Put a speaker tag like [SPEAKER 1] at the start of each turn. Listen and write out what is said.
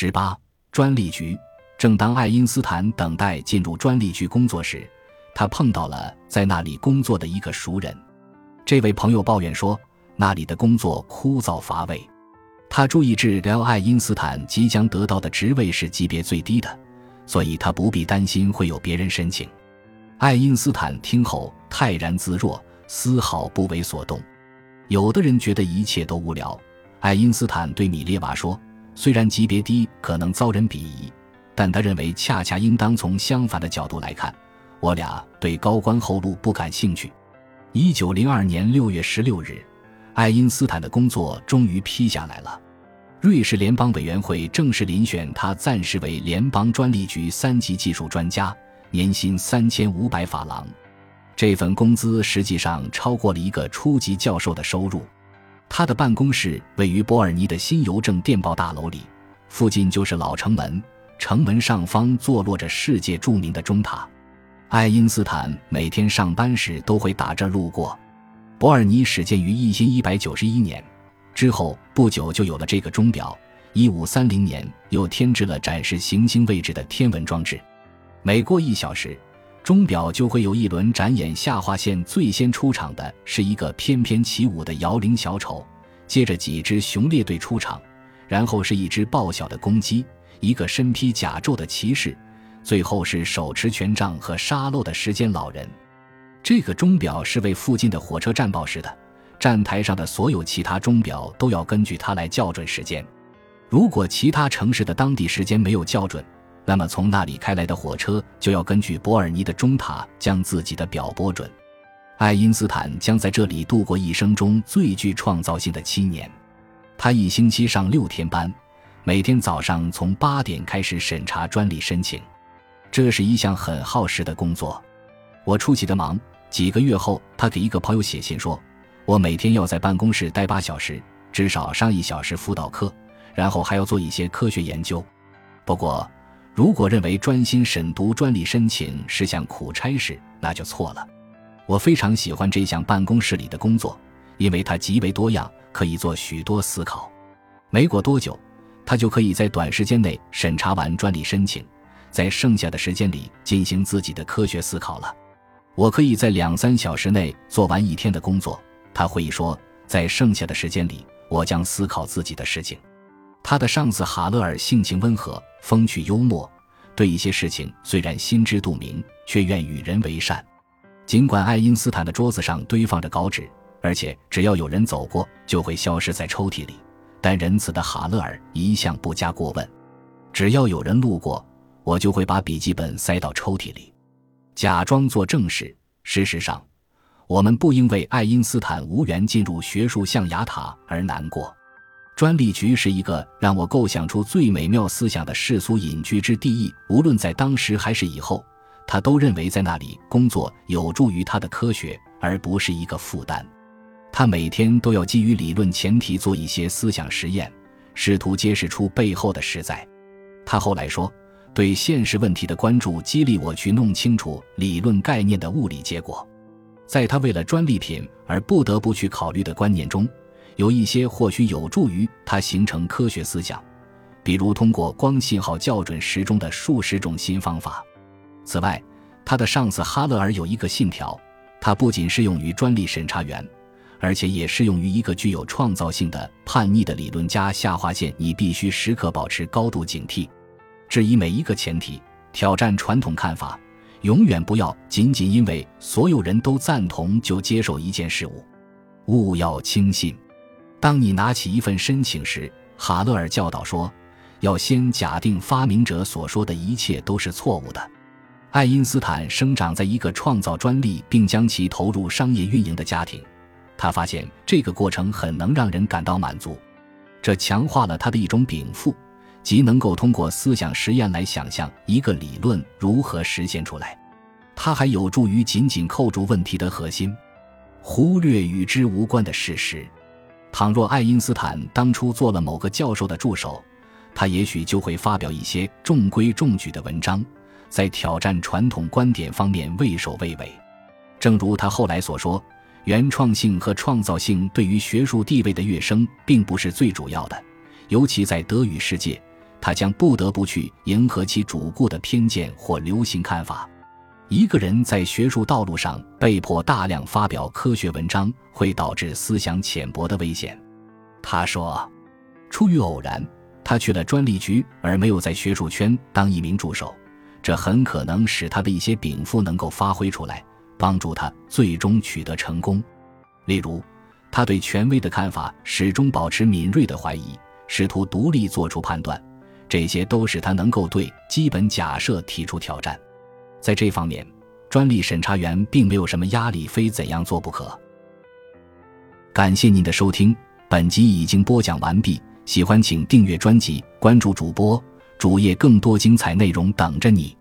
[SPEAKER 1] 十八，专利局。正当爱因斯坦等待进入专利局工作时，他碰到了在那里工作的一个熟人。这位朋友抱怨说，那里的工作枯燥乏味。他注意至聊爱因斯坦即将得到的职位是级别最低的，所以他不必担心会有别人申请。爱因斯坦听后泰然自若，丝毫不为所动。有的人觉得一切都无聊。爱因斯坦对米列娃说：“虽然级别低可能遭人鄙夷，但他认为恰恰应当从相反的角度来看。我俩对高官厚禄不感兴趣。”一九零二年六月十六日，爱因斯坦的工作终于批下来了。瑞士联邦委员会正式遴选他，暂时为联邦专利局三级技术专家，年薪三千五百法郎。这份工资实际上超过了一个初级教授的收入。他的办公室位于伯尔尼的新邮政电报大楼里，附近就是老城门，城门上方坐落着世界著名的钟塔。爱因斯坦每天上班时都会打这路过。伯尔尼始建于一千一百九十一年，之后不久就有了这个钟表。一五三零年又添置了展示行星位置的天文装置。每过一小时。钟表就会有一轮展演下划线，最先出场的是一个翩翩起舞的摇铃小丑，接着几支熊列队出场，然后是一只报晓的公鸡，一个身披甲胄的骑士，最后是手持权杖和沙漏的时间老人。这个钟表是为附近的火车站报时的，站台上的所有其他钟表都要根据它来校准时间。如果其他城市的当地时间没有校准，那么，从那里开来的火车就要根据伯尔尼的钟塔将自己的表拨准。爱因斯坦将在这里度过一生中最具创造性的七年。他一星期上六天班，每天早上从八点开始审查专利申请。这是一项很耗时的工作。我出奇的忙。几个月后，他给一个朋友写信说：“我每天要在办公室待八小时，至少上一小时辅导课，然后还要做一些科学研究。不过。”如果认为专心审读专利申请是项苦差事，那就错了。我非常喜欢这项办公室里的工作，因为它极为多样，可以做许多思考。没过多久，他就可以在短时间内审查完专利申请，在剩下的时间里进行自己的科学思考了。我可以在两三小时内做完一天的工作，他会说，在剩下的时间里，我将思考自己的事情。他的上司哈勒尔性情温和，风趣幽默，对一些事情虽然心知肚明，却愿与人为善。尽管爱因斯坦的桌子上堆放着稿纸，而且只要有人走过就会消失在抽屉里，但仁慈的哈勒尔一向不加过问。只要有人路过，我就会把笔记本塞到抽屉里，假装做正事。事实上，我们不因为爱因斯坦无缘进入学术象牙塔而难过。专利局是一个让我构想出最美妙思想的世俗隐居之地。无论在当时还是以后，他都认为在那里工作有助于他的科学，而不是一个负担。他每天都要基于理论前提做一些思想实验，试图揭示出背后的实在。他后来说：“对现实问题的关注激励我去弄清楚理论概念的物理结果。”在他为了专利品而不得不去考虑的观念中。有一些或许有助于他形成科学思想，比如通过光信号校准时钟的数十种新方法。此外，他的上司哈勒尔有一个信条，它不仅适用于专利审查员，而且也适用于一个具有创造性的叛逆的理论家。下划线，你必须时刻保持高度警惕，质疑每一个前提，挑战传统看法，永远不要仅仅因为所有人都赞同就接受一件事物，勿要轻信。当你拿起一份申请时，哈勒尔教导说，要先假定发明者所说的一切都是错误的。爱因斯坦生长在一个创造专利并将其投入商业运营的家庭，他发现这个过程很能让人感到满足，这强化了他的一种禀赋，即能够通过思想实验来想象一个理论如何实现出来。它还有助于紧紧扣住问题的核心，忽略与之无关的事实。倘若爱因斯坦当初做了某个教授的助手，他也许就会发表一些中规中矩的文章，在挑战传统观点方面畏首畏尾。正如他后来所说，原创性和创造性对于学术地位的跃升并不是最主要的，尤其在德语世界，他将不得不去迎合其主顾的偏见或流行看法。一个人在学术道路上被迫大量发表科学文章，会导致思想浅薄的危险。他说，出于偶然，他去了专利局，而没有在学术圈当一名助手，这很可能使他的一些禀赋能够发挥出来，帮助他最终取得成功。例如，他对权威的看法始终保持敏锐的怀疑，试图独立做出判断，这些都使他能够对基本假设提出挑战。在这方面，专利审查员并没有什么压力，非怎样做不可。感谢您的收听，本集已经播讲完毕。喜欢请订阅专辑，关注主播主页，更多精彩内容等着你。